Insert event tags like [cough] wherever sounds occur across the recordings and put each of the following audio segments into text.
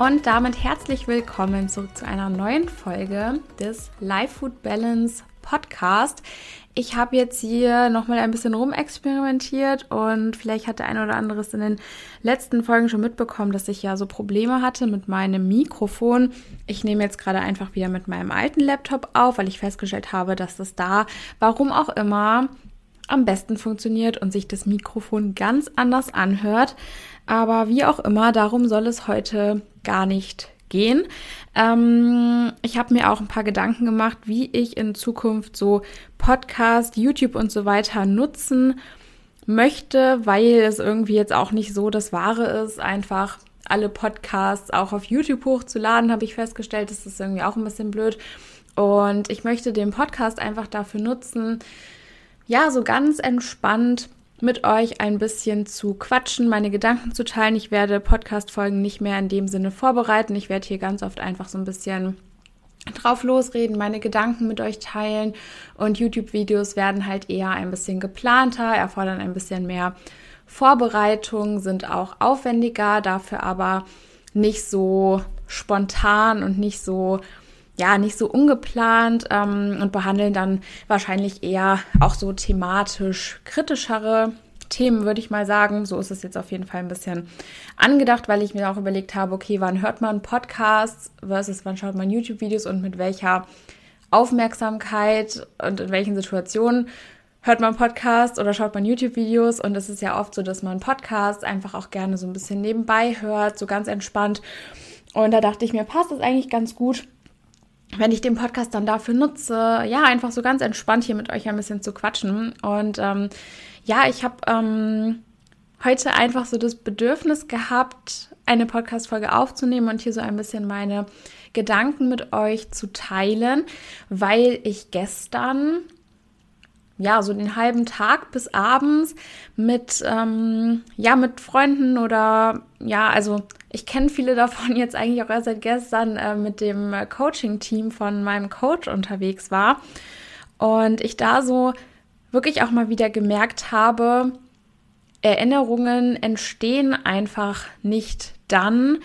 Und damit herzlich willkommen zurück zu einer neuen Folge des Life Food Balance Podcast. Ich habe jetzt hier nochmal ein bisschen rumexperimentiert und vielleicht hat der eine oder andere es in den letzten Folgen schon mitbekommen, dass ich ja so Probleme hatte mit meinem Mikrofon. Ich nehme jetzt gerade einfach wieder mit meinem alten Laptop auf, weil ich festgestellt habe, dass das da, warum auch immer, am besten funktioniert und sich das Mikrofon ganz anders anhört. Aber wie auch immer, darum soll es heute gar nicht gehen. Ähm, ich habe mir auch ein paar Gedanken gemacht, wie ich in Zukunft so Podcast, YouTube und so weiter nutzen möchte, weil es irgendwie jetzt auch nicht so das Wahre ist, einfach alle Podcasts auch auf YouTube hochzuladen, habe ich festgestellt, das ist irgendwie auch ein bisschen blöd. Und ich möchte den Podcast einfach dafür nutzen, ja, so ganz entspannt mit euch ein bisschen zu quatschen, meine Gedanken zu teilen. Ich werde Podcast-Folgen nicht mehr in dem Sinne vorbereiten. Ich werde hier ganz oft einfach so ein bisschen drauf losreden, meine Gedanken mit euch teilen und YouTube-Videos werden halt eher ein bisschen geplanter, erfordern ein bisschen mehr Vorbereitung, sind auch aufwendiger, dafür aber nicht so spontan und nicht so ja, nicht so ungeplant ähm, und behandeln dann wahrscheinlich eher auch so thematisch kritischere Themen, würde ich mal sagen. So ist es jetzt auf jeden Fall ein bisschen angedacht, weil ich mir auch überlegt habe, okay, wann hört man Podcasts versus wann schaut man YouTube-Videos und mit welcher Aufmerksamkeit und in welchen Situationen hört man Podcasts oder schaut man YouTube-Videos und es ist ja oft so, dass man Podcasts einfach auch gerne so ein bisschen nebenbei hört, so ganz entspannt. Und da dachte ich mir, passt das eigentlich ganz gut, wenn ich den Podcast dann dafür nutze, ja, einfach so ganz entspannt hier mit euch ein bisschen zu quatschen. Und ähm, ja, ich habe ähm, heute einfach so das Bedürfnis gehabt, eine Podcast-Folge aufzunehmen und hier so ein bisschen meine Gedanken mit euch zu teilen, weil ich gestern ja, so den halben Tag bis abends mit, ähm, ja, mit Freunden oder, ja, also ich kenne viele davon jetzt eigentlich auch erst seit gestern äh, mit dem Coaching-Team von meinem Coach unterwegs war. Und ich da so wirklich auch mal wieder gemerkt habe, Erinnerungen entstehen einfach nicht dann,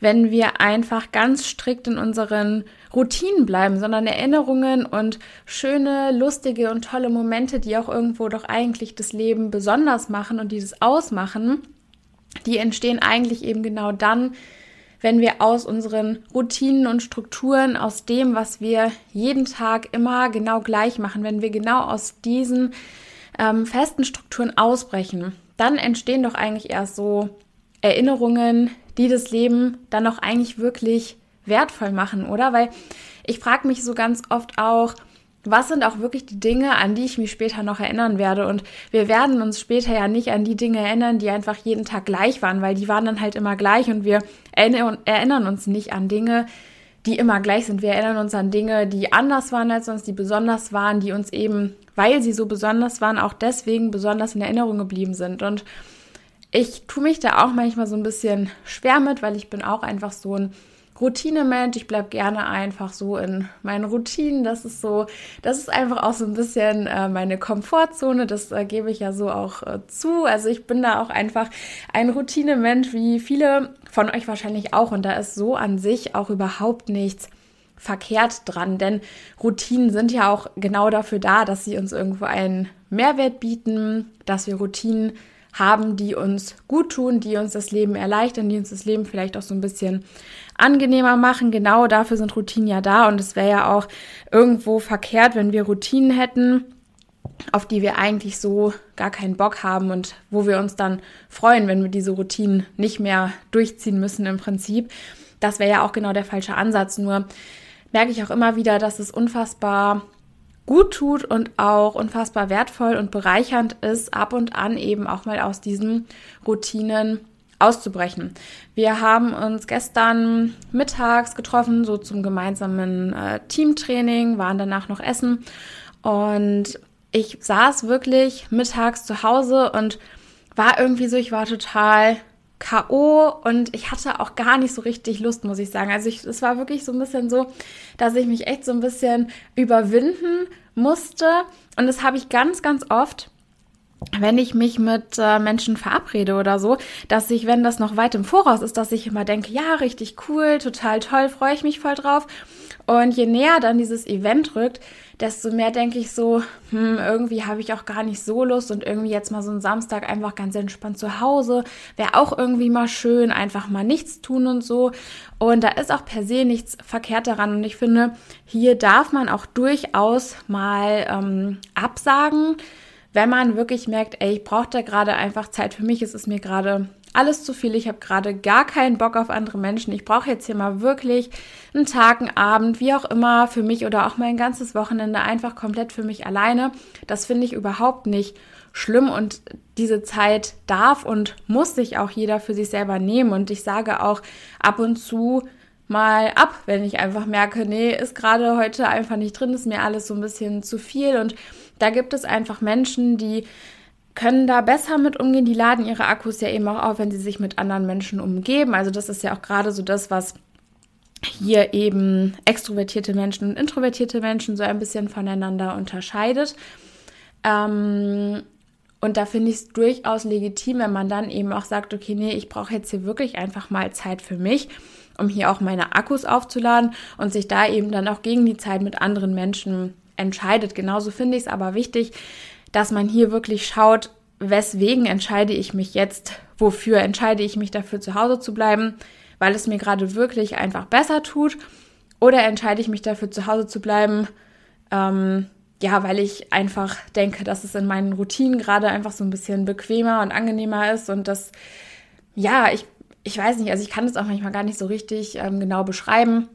wenn wir einfach ganz strikt in unseren Routinen bleiben, sondern Erinnerungen und schöne, lustige und tolle Momente, die auch irgendwo doch eigentlich das Leben besonders machen und dieses ausmachen, die entstehen eigentlich eben genau dann, wenn wir aus unseren Routinen und Strukturen, aus dem, was wir jeden Tag immer genau gleich machen, wenn wir genau aus diesen ähm, festen Strukturen ausbrechen, dann entstehen doch eigentlich erst so Erinnerungen, die das Leben dann auch eigentlich wirklich wertvoll machen, oder? Weil ich frage mich so ganz oft auch, was sind auch wirklich die Dinge, an die ich mich später noch erinnern werde? Und wir werden uns später ja nicht an die Dinge erinnern, die einfach jeden Tag gleich waren, weil die waren dann halt immer gleich und wir erinnern uns nicht an Dinge, die immer gleich sind. Wir erinnern uns an Dinge, die anders waren als uns, die besonders waren, die uns eben, weil sie so besonders waren, auch deswegen besonders in Erinnerung geblieben sind. Und ich tue mich da auch manchmal so ein bisschen schwer mit, weil ich bin auch einfach so ein Routinemensch. Ich bleibe gerne einfach so in meinen Routinen. Das ist so, das ist einfach auch so ein bisschen äh, meine Komfortzone. Das äh, gebe ich ja so auch äh, zu. Also ich bin da auch einfach ein Routinemensch, wie viele von euch wahrscheinlich auch. Und da ist so an sich auch überhaupt nichts verkehrt dran, denn Routinen sind ja auch genau dafür da, dass sie uns irgendwo einen Mehrwert bieten, dass wir Routinen haben, die uns gut tun, die uns das Leben erleichtern, die uns das Leben vielleicht auch so ein bisschen angenehmer machen. Genau dafür sind Routinen ja da und es wäre ja auch irgendwo verkehrt, wenn wir Routinen hätten, auf die wir eigentlich so gar keinen Bock haben und wo wir uns dann freuen, wenn wir diese Routinen nicht mehr durchziehen müssen im Prinzip. Das wäre ja auch genau der falsche Ansatz. Nur merke ich auch immer wieder, dass es unfassbar gut tut und auch unfassbar wertvoll und bereichernd ist, ab und an eben auch mal aus diesen Routinen auszubrechen. Wir haben uns gestern mittags getroffen, so zum gemeinsamen äh, Teamtraining, waren danach noch essen und ich saß wirklich mittags zu Hause und war irgendwie so, ich war total K.O. und ich hatte auch gar nicht so richtig Lust, muss ich sagen. Also ich, es war wirklich so ein bisschen so, dass ich mich echt so ein bisschen überwinden musste. Und das habe ich ganz, ganz oft, wenn ich mich mit äh, Menschen verabrede oder so, dass ich, wenn das noch weit im Voraus ist, dass ich immer denke, ja, richtig cool, total toll, freue ich mich voll drauf. Und je näher dann dieses Event rückt, desto mehr denke ich so, hm, irgendwie habe ich auch gar nicht so Lust und irgendwie jetzt mal so einen Samstag einfach ganz entspannt zu Hause. Wäre auch irgendwie mal schön, einfach mal nichts tun und so. Und da ist auch per se nichts verkehrt daran. Und ich finde, hier darf man auch durchaus mal ähm, absagen, wenn man wirklich merkt, ey, ich brauche da gerade einfach Zeit für mich, es ist mir gerade alles zu viel, ich habe gerade gar keinen Bock auf andere Menschen, ich brauche jetzt hier mal wirklich einen Tag, einen Abend, wie auch immer, für mich oder auch mein ganzes Wochenende einfach komplett für mich alleine. Das finde ich überhaupt nicht schlimm und diese Zeit darf und muss sich auch jeder für sich selber nehmen. Und ich sage auch ab und zu mal ab, wenn ich einfach merke, nee, ist gerade heute einfach nicht drin, ist mir alles so ein bisschen zu viel. Und da gibt es einfach Menschen, die können da besser mit umgehen. Die laden ihre Akkus ja eben auch auf, wenn sie sich mit anderen Menschen umgeben. Also das ist ja auch gerade so das, was hier eben extrovertierte Menschen und introvertierte Menschen so ein bisschen voneinander unterscheidet. Ähm, und da finde ich es durchaus legitim, wenn man dann eben auch sagt, okay, nee, ich brauche jetzt hier wirklich einfach mal Zeit für mich, um hier auch meine Akkus aufzuladen und sich da eben dann auch gegen die Zeit mit anderen Menschen entscheidet. Genauso finde ich es aber wichtig, dass man hier wirklich schaut, weswegen entscheide ich mich jetzt, wofür entscheide ich mich dafür zu Hause zu bleiben, weil es mir gerade wirklich einfach besser tut, oder entscheide ich mich dafür zu Hause zu bleiben, ähm, ja, weil ich einfach denke, dass es in meinen Routinen gerade einfach so ein bisschen bequemer und angenehmer ist und das, ja, ich, ich weiß nicht, also ich kann es auch manchmal gar nicht so richtig ähm, genau beschreiben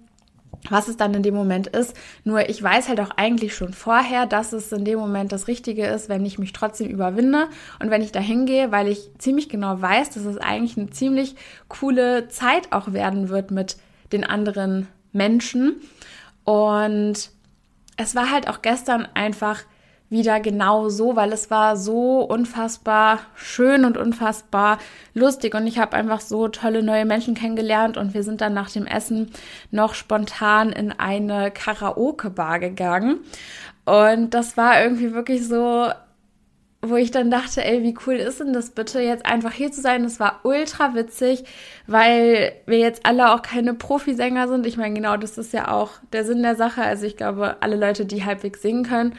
was es dann in dem Moment ist. Nur ich weiß halt auch eigentlich schon vorher, dass es in dem Moment das Richtige ist, wenn ich mich trotzdem überwinde und wenn ich da hingehe, weil ich ziemlich genau weiß, dass es eigentlich eine ziemlich coole Zeit auch werden wird mit den anderen Menschen. Und es war halt auch gestern einfach wieder genau so, weil es war so unfassbar schön und unfassbar lustig und ich habe einfach so tolle neue Menschen kennengelernt und wir sind dann nach dem Essen noch spontan in eine Karaoke-Bar gegangen und das war irgendwie wirklich so wo ich dann dachte, ey, wie cool ist denn das bitte, jetzt einfach hier zu sein? Das war ultra witzig, weil wir jetzt alle auch keine Profisänger sind. Ich meine, genau, das ist ja auch der Sinn der Sache. Also ich glaube, alle Leute, die halbwegs singen können,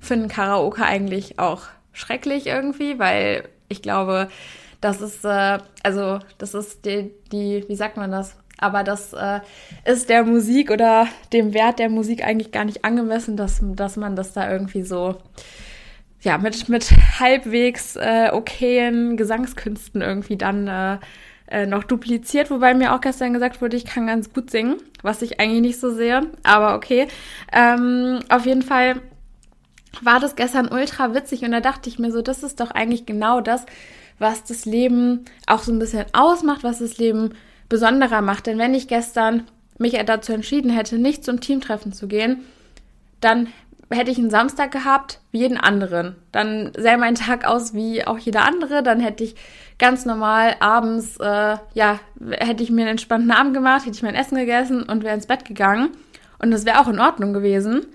finden Karaoke eigentlich auch schrecklich irgendwie, weil ich glaube, das ist, äh, also das ist die, die, wie sagt man das? Aber das äh, ist der Musik oder dem Wert der Musik eigentlich gar nicht angemessen, dass, dass man das da irgendwie so, ja, mit, mit halbwegs äh, okayen Gesangskünsten irgendwie dann äh, äh, noch dupliziert, wobei mir auch gestern gesagt wurde, ich kann ganz gut singen, was ich eigentlich nicht so sehe, aber okay. Ähm, auf jeden Fall war das gestern ultra witzig und da dachte ich mir so, das ist doch eigentlich genau das, was das Leben auch so ein bisschen ausmacht, was das Leben besonderer macht. Denn wenn ich gestern mich dazu entschieden hätte, nicht zum Teamtreffen zu gehen, dann hätte ich einen Samstag gehabt wie jeden anderen. Dann sähe mein Tag aus wie auch jeder andere. Dann hätte ich ganz normal abends, äh, ja, hätte ich mir einen entspannten Abend gemacht, hätte ich mein Essen gegessen und wäre ins Bett gegangen. Und das wäre auch in Ordnung gewesen.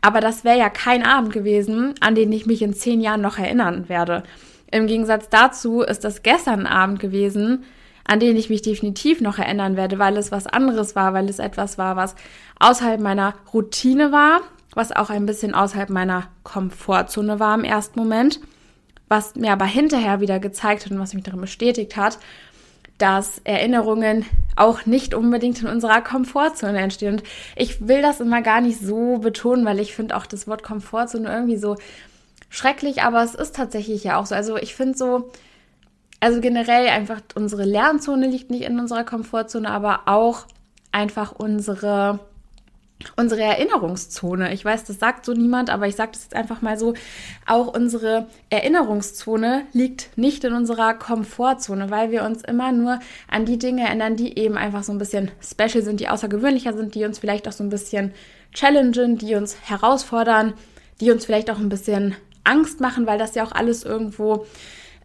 Aber das wäre ja kein Abend gewesen, an den ich mich in zehn Jahren noch erinnern werde. Im Gegensatz dazu ist das gestern Abend gewesen, an den ich mich definitiv noch erinnern werde, weil es was anderes war, weil es etwas war, was außerhalb meiner Routine war, was auch ein bisschen außerhalb meiner Komfortzone war im ersten Moment, was mir aber hinterher wieder gezeigt hat und was mich darin bestätigt hat, dass Erinnerungen auch nicht unbedingt in unserer Komfortzone entstehen. Und ich will das immer gar nicht so betonen, weil ich finde auch das Wort Komfortzone irgendwie so schrecklich, aber es ist tatsächlich ja auch so. Also ich finde so, also generell einfach unsere Lernzone liegt nicht in unserer Komfortzone, aber auch einfach unsere unsere Erinnerungszone. Ich weiß, das sagt so niemand, aber ich sage das jetzt einfach mal so. Auch unsere Erinnerungszone liegt nicht in unserer Komfortzone, weil wir uns immer nur an die Dinge erinnern, die eben einfach so ein bisschen special sind, die außergewöhnlicher sind, die uns vielleicht auch so ein bisschen challengen, die uns herausfordern, die uns vielleicht auch ein bisschen Angst machen, weil das ja auch alles irgendwo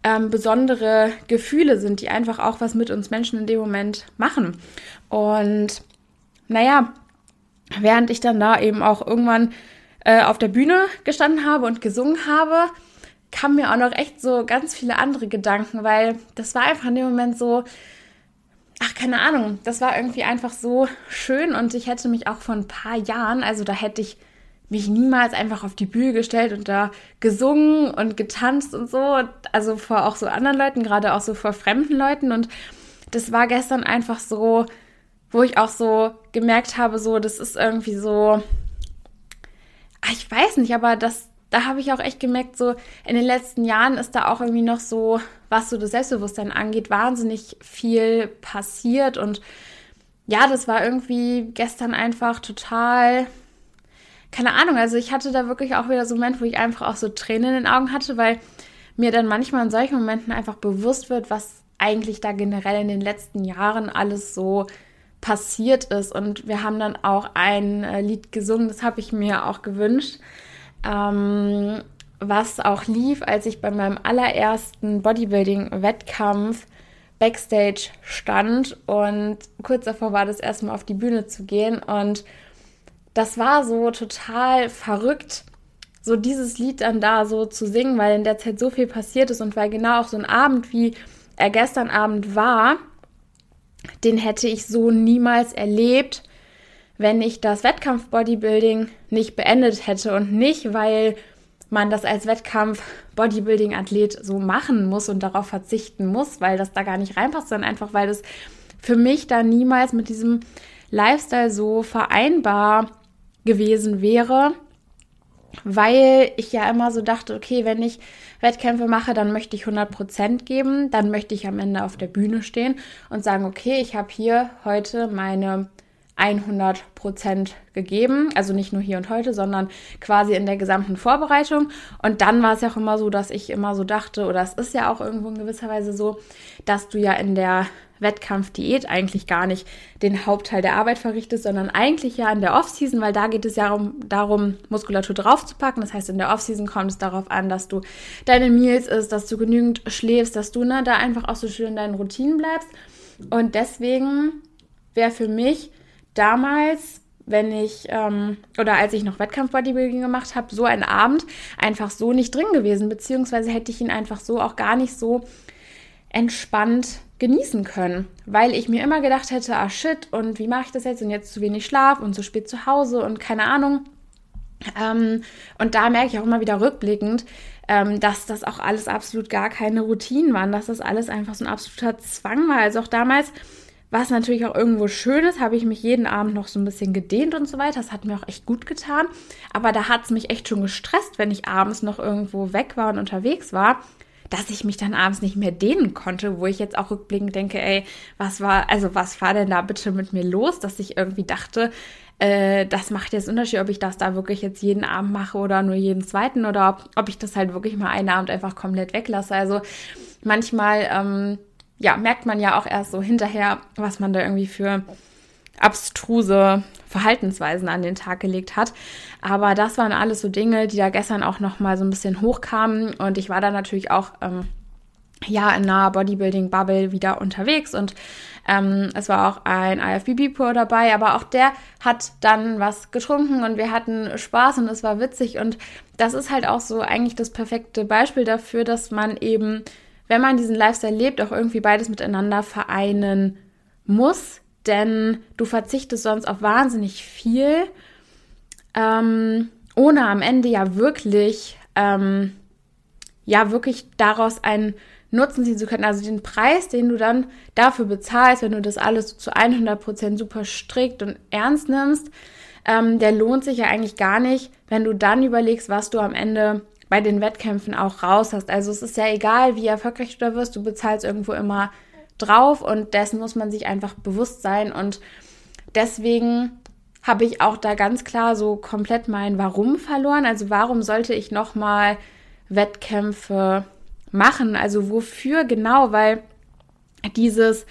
ähm, besondere Gefühle sind, die einfach auch was mit uns Menschen in dem Moment machen. Und naja, während ich dann da eben auch irgendwann äh, auf der Bühne gestanden habe und gesungen habe, kamen mir auch noch echt so ganz viele andere Gedanken, weil das war einfach in dem Moment so, ach, keine Ahnung, das war irgendwie einfach so schön und ich hätte mich auch vor ein paar Jahren, also da hätte ich mich niemals einfach auf die Bühne gestellt und da gesungen und getanzt und so, also vor auch so anderen Leuten, gerade auch so vor fremden Leuten und das war gestern einfach so, wo ich auch so gemerkt habe, so, das ist irgendwie so, ah, ich weiß nicht, aber das, da habe ich auch echt gemerkt, so in den letzten Jahren ist da auch irgendwie noch so, was so das Selbstbewusstsein angeht, wahnsinnig viel passiert. Und ja, das war irgendwie gestern einfach total, keine Ahnung, also ich hatte da wirklich auch wieder so einen Moment, wo ich einfach auch so Tränen in den Augen hatte, weil mir dann manchmal in solchen Momenten einfach bewusst wird, was eigentlich da generell in den letzten Jahren alles so passiert ist. Und wir haben dann auch ein äh, Lied gesungen, das habe ich mir auch gewünscht, ähm, was auch lief, als ich bei meinem allerersten Bodybuilding-Wettkampf backstage stand und kurz davor war das erstmal auf die Bühne zu gehen und das war so total verrückt, so dieses Lied dann da so zu singen, weil in der Zeit so viel passiert ist und weil genau auch so ein Abend wie er gestern Abend war, den hätte ich so niemals erlebt, wenn ich das Wettkampf-Bodybuilding nicht beendet hätte und nicht, weil man das als Wettkampf-Bodybuilding-Athlet so machen muss und darauf verzichten muss, weil das da gar nicht reinpasst, sondern einfach, weil das für mich da niemals mit diesem Lifestyle so vereinbar gewesen wäre, weil ich ja immer so dachte, okay, wenn ich Wettkämpfe mache, dann möchte ich 100% geben, dann möchte ich am Ende auf der Bühne stehen und sagen, okay, ich habe hier heute meine 100% gegeben, also nicht nur hier und heute, sondern quasi in der gesamten Vorbereitung. Und dann war es ja auch immer so, dass ich immer so dachte, oder es ist ja auch irgendwo in gewisser Weise so, dass du ja in der Wettkampfdiät eigentlich gar nicht den Hauptteil der Arbeit verrichtest, sondern eigentlich ja in der Offseason, weil da geht es ja um, darum, Muskulatur draufzupacken. Das heißt, in der Offseason kommt es darauf an, dass du deine Meals isst, dass du genügend schläfst, dass du ne, da einfach auch so schön in deinen Routinen bleibst. Und deswegen wäre für mich damals wenn ich ähm, oder als ich noch Wettkampf-Bodybuilding gemacht habe, so ein Abend einfach so nicht drin gewesen, beziehungsweise hätte ich ihn einfach so auch gar nicht so entspannt genießen können, weil ich mir immer gedacht hätte, ah shit, und wie mache ich das jetzt und jetzt zu wenig Schlaf und zu spät zu Hause und keine Ahnung. Ähm, und da merke ich auch immer wieder rückblickend, ähm, dass das auch alles absolut gar keine Routinen waren, dass das alles einfach so ein absoluter Zwang war. Also auch damals, was natürlich auch irgendwo schön ist, habe ich mich jeden Abend noch so ein bisschen gedehnt und so weiter. Das hat mir auch echt gut getan. Aber da hat es mich echt schon gestresst, wenn ich abends noch irgendwo weg war und unterwegs war, dass ich mich dann abends nicht mehr dehnen konnte, wo ich jetzt auch rückblickend denke, ey, was war, also was war denn da bitte mit mir los, dass ich irgendwie dachte, äh, das macht jetzt Unterschied, ob ich das da wirklich jetzt jeden Abend mache oder nur jeden zweiten oder ob, ob ich das halt wirklich mal einen Abend einfach komplett weglasse. Also manchmal, ähm, ja, merkt man ja auch erst so hinterher, was man da irgendwie für abstruse Verhaltensweisen an den Tag gelegt hat. Aber das waren alles so Dinge, die da gestern auch noch mal so ein bisschen hochkamen. Und ich war da natürlich auch ähm, ja in einer Bodybuilding-Bubble wieder unterwegs und ähm, es war auch ein IFBB-Pro dabei, aber auch der hat dann was getrunken und wir hatten Spaß und es war witzig und das ist halt auch so eigentlich das perfekte Beispiel dafür, dass man eben, wenn man diesen Lifestyle lebt, auch irgendwie beides miteinander vereinen muss, denn du verzichtest sonst auf wahnsinnig viel, ähm, ohne am Ende ja wirklich, ähm, ja wirklich daraus einen Nutzen ziehen zu können. Also den Preis, den du dann dafür bezahlst, wenn du das alles zu 100% super strikt und ernst nimmst, ähm, der lohnt sich ja eigentlich gar nicht, wenn du dann überlegst, was du am Ende bei den Wettkämpfen auch raus hast. Also es ist ja egal, wie erfolgreich du da wirst, du bezahlst irgendwo immer drauf und dessen muss man sich einfach bewusst sein und deswegen habe ich auch da ganz klar so komplett mein Warum verloren. Also warum sollte ich nochmal Wettkämpfe machen? Also wofür genau? Weil dieses,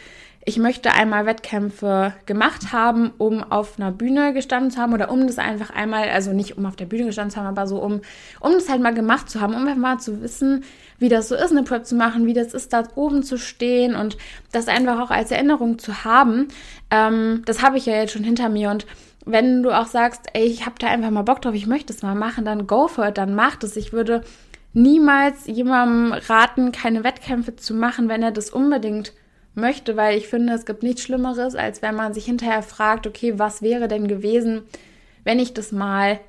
ich möchte einmal Wettkämpfe gemacht haben, um auf einer Bühne gestanden zu haben oder um das einfach einmal, also nicht um auf der Bühne gestanden zu haben, aber so um, um das halt mal gemacht zu haben, um einfach mal zu wissen, wie das so ist, eine Prep zu machen, wie das ist, da oben zu stehen und das einfach auch als Erinnerung zu haben. Ähm, das habe ich ja jetzt schon hinter mir und wenn du auch sagst, ey, ich habe da einfach mal Bock drauf, ich möchte es mal machen, dann go for it, dann mach das. Ich würde niemals jemandem raten, keine Wettkämpfe zu machen, wenn er das unbedingt möchte, weil ich finde, es gibt nichts Schlimmeres, als wenn man sich hinterher fragt, okay, was wäre denn gewesen, wenn ich das mal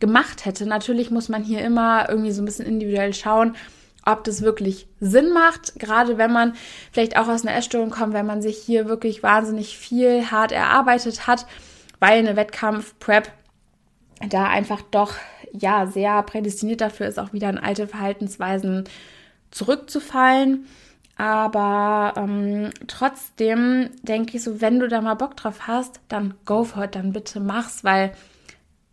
gemacht hätte. Natürlich muss man hier immer irgendwie so ein bisschen individuell schauen, ob das wirklich Sinn macht, gerade wenn man vielleicht auch aus einer Essstörung kommt, wenn man sich hier wirklich wahnsinnig viel hart erarbeitet hat, weil eine Wettkampf-Prep da einfach doch ja sehr prädestiniert dafür ist, auch wieder in alte Verhaltensweisen zurückzufallen. Aber ähm, trotzdem denke ich so, wenn du da mal Bock drauf hast, dann go for it, dann bitte mach's, weil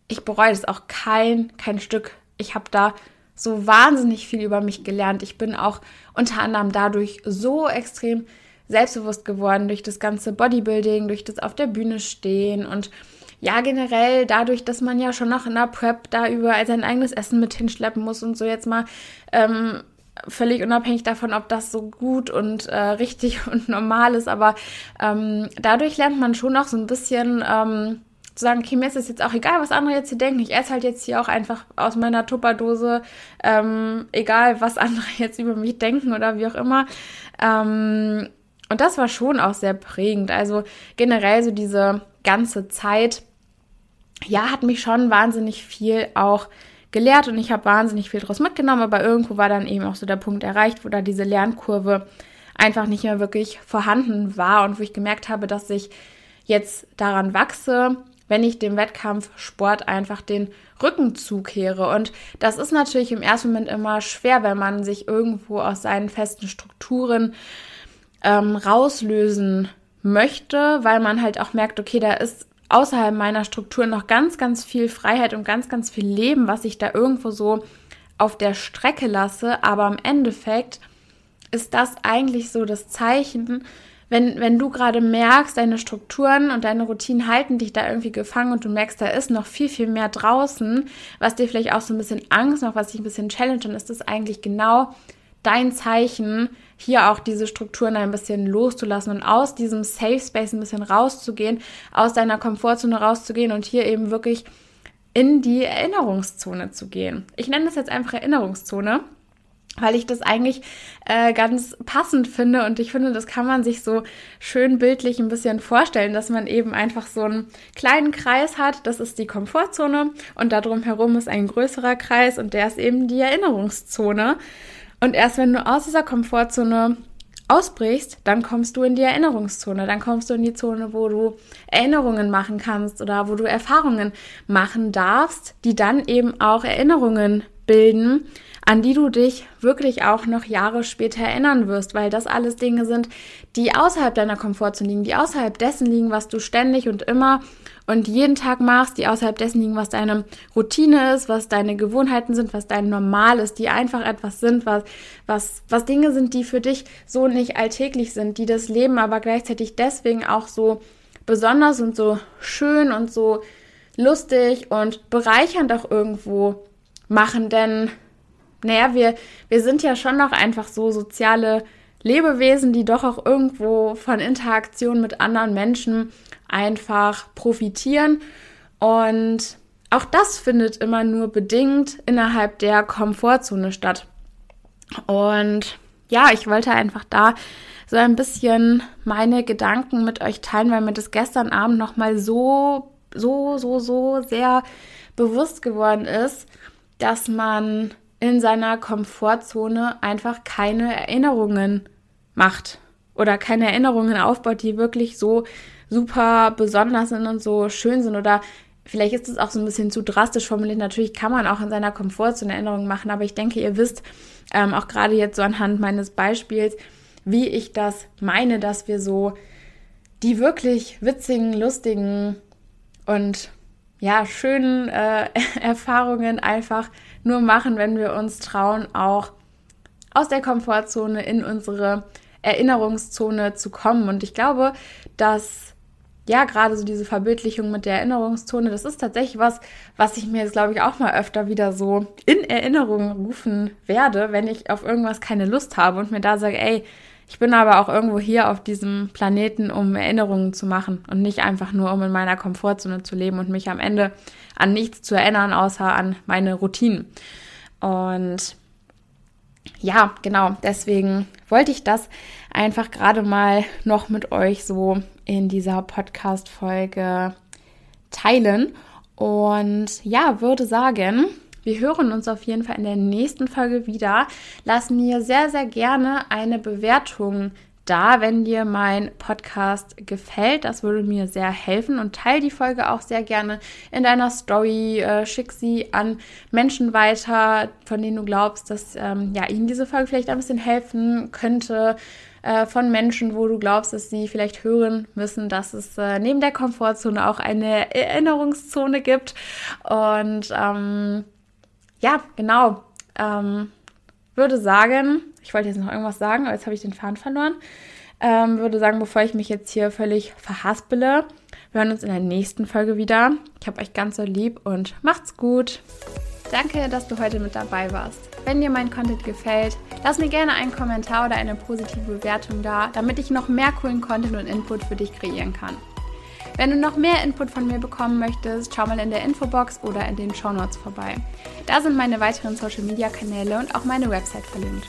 ich bereue das auch kein, kein Stück. Ich habe da so wahnsinnig viel über mich gelernt. Ich bin auch unter anderem dadurch so extrem selbstbewusst geworden, durch das ganze Bodybuilding, durch das auf der Bühne stehen und ja, generell dadurch, dass man ja schon noch in der Prep da überall sein eigenes Essen mit hinschleppen muss und so jetzt mal ähm, völlig unabhängig davon, ob das so gut und äh, richtig [laughs] und normal ist, aber ähm, dadurch lernt man schon noch so ein bisschen ähm, zu sagen, okay, mir ist es jetzt auch egal, was andere jetzt hier denken. Ich esse halt jetzt hier auch einfach aus meiner Tupperdose, ähm, egal was andere [laughs] jetzt über mich denken oder wie auch immer. Ähm, und das war schon auch sehr prägend. Also generell so diese ganze Zeit, ja, hat mich schon wahnsinnig viel auch gelehrt und ich habe wahnsinnig viel daraus mitgenommen, aber irgendwo war dann eben auch so der Punkt erreicht, wo da diese Lernkurve einfach nicht mehr wirklich vorhanden war und wo ich gemerkt habe, dass ich jetzt daran wachse, wenn ich dem Wettkampfsport einfach den Rücken zukehre. Und das ist natürlich im ersten Moment immer schwer, wenn man sich irgendwo aus seinen festen Strukturen ähm, rauslösen möchte, weil man halt auch merkt, okay, da ist außerhalb meiner Struktur noch ganz, ganz viel Freiheit und ganz, ganz viel Leben, was ich da irgendwo so auf der Strecke lasse. Aber im Endeffekt ist das eigentlich so das Zeichen, wenn, wenn du gerade merkst, deine Strukturen und deine Routinen halten dich da irgendwie gefangen und du merkst, da ist noch viel, viel mehr draußen, was dir vielleicht auch so ein bisschen Angst macht, was dich ein bisschen challenge, dann ist das eigentlich genau dein Zeichen, hier auch diese Strukturen ein bisschen loszulassen und aus diesem Safe Space ein bisschen rauszugehen, aus deiner Komfortzone rauszugehen und hier eben wirklich in die Erinnerungszone zu gehen. Ich nenne das jetzt einfach Erinnerungszone, weil ich das eigentlich äh, ganz passend finde und ich finde, das kann man sich so schön bildlich ein bisschen vorstellen, dass man eben einfach so einen kleinen Kreis hat, das ist die Komfortzone und darum herum ist ein größerer Kreis und der ist eben die Erinnerungszone. Und erst wenn du aus dieser Komfortzone ausbrichst, dann kommst du in die Erinnerungszone, dann kommst du in die Zone, wo du Erinnerungen machen kannst oder wo du Erfahrungen machen darfst, die dann eben auch Erinnerungen bilden, an die du dich wirklich auch noch Jahre später erinnern wirst, weil das alles Dinge sind, die außerhalb deiner Komfortzone liegen, die außerhalb dessen liegen, was du ständig und immer und jeden Tag machst, die außerhalb dessen liegen, was deine Routine ist, was deine Gewohnheiten sind, was dein Normal ist, die einfach etwas sind, was, was, was Dinge sind, die für dich so nicht alltäglich sind, die das Leben aber gleichzeitig deswegen auch so besonders und so schön und so lustig und bereichernd auch irgendwo machen, denn naja, wir, wir sind ja schon noch einfach so soziale Lebewesen, die doch auch irgendwo von Interaktion mit anderen Menschen einfach profitieren. Und auch das findet immer nur bedingt innerhalb der Komfortzone statt. Und ja, ich wollte einfach da so ein bisschen meine Gedanken mit euch teilen, weil mir das gestern Abend nochmal so, so, so, so sehr bewusst geworden ist, dass man in seiner Komfortzone einfach keine Erinnerungen macht oder keine Erinnerungen aufbaut, die wirklich so super besonders sind und so schön sind oder vielleicht ist es auch so ein bisschen zu drastisch formuliert. Natürlich kann man auch in seiner Komfortzone Erinnerungen machen, aber ich denke, ihr wisst ähm, auch gerade jetzt so anhand meines Beispiels, wie ich das meine, dass wir so die wirklich witzigen, lustigen und ja, schönen äh, [laughs] Erfahrungen einfach nur machen, wenn wir uns trauen, auch aus der Komfortzone in unsere Erinnerungszone zu kommen. Und ich glaube, dass ja, gerade so diese Verbildlichung mit der Erinnerungszone, das ist tatsächlich was, was ich mir jetzt, glaube ich, auch mal öfter wieder so in Erinnerung rufen werde, wenn ich auf irgendwas keine Lust habe und mir da sage, ey, ich bin aber auch irgendwo hier auf diesem Planeten, um Erinnerungen zu machen und nicht einfach nur, um in meiner Komfortzone zu leben und mich am Ende an nichts zu erinnern, außer an meine Routinen. Und ja, genau, deswegen wollte ich das einfach gerade mal noch mit euch so in dieser Podcast-Folge teilen. Und ja, würde sagen, wir hören uns auf jeden Fall in der nächsten Folge wieder. Lass mir sehr, sehr gerne eine Bewertung da, wenn dir mein Podcast gefällt. Das würde mir sehr helfen und teile die Folge auch sehr gerne in deiner Story. Äh, schick sie an Menschen weiter, von denen du glaubst, dass ähm, ja, ihnen diese Folge vielleicht ein bisschen helfen könnte. Äh, von Menschen, wo du glaubst, dass sie vielleicht hören müssen, dass es äh, neben der Komfortzone auch eine Erinnerungszone gibt. Und ähm, ja, genau. Ähm, würde sagen, ich wollte jetzt noch irgendwas sagen, aber jetzt habe ich den Faden verloren. Ähm, würde sagen, bevor ich mich jetzt hier völlig verhaspele, wir hören uns in der nächsten Folge wieder. Ich habe euch ganz so lieb und macht's gut. Danke, dass du heute mit dabei warst. Wenn dir mein Content gefällt, lass mir gerne einen Kommentar oder eine positive Bewertung da, damit ich noch mehr coolen Content und Input für dich kreieren kann. Wenn du noch mehr Input von mir bekommen möchtest, schau mal in der Infobox oder in den Show Notes vorbei. Da sind meine weiteren Social Media Kanäle und auch meine Website verlinkt.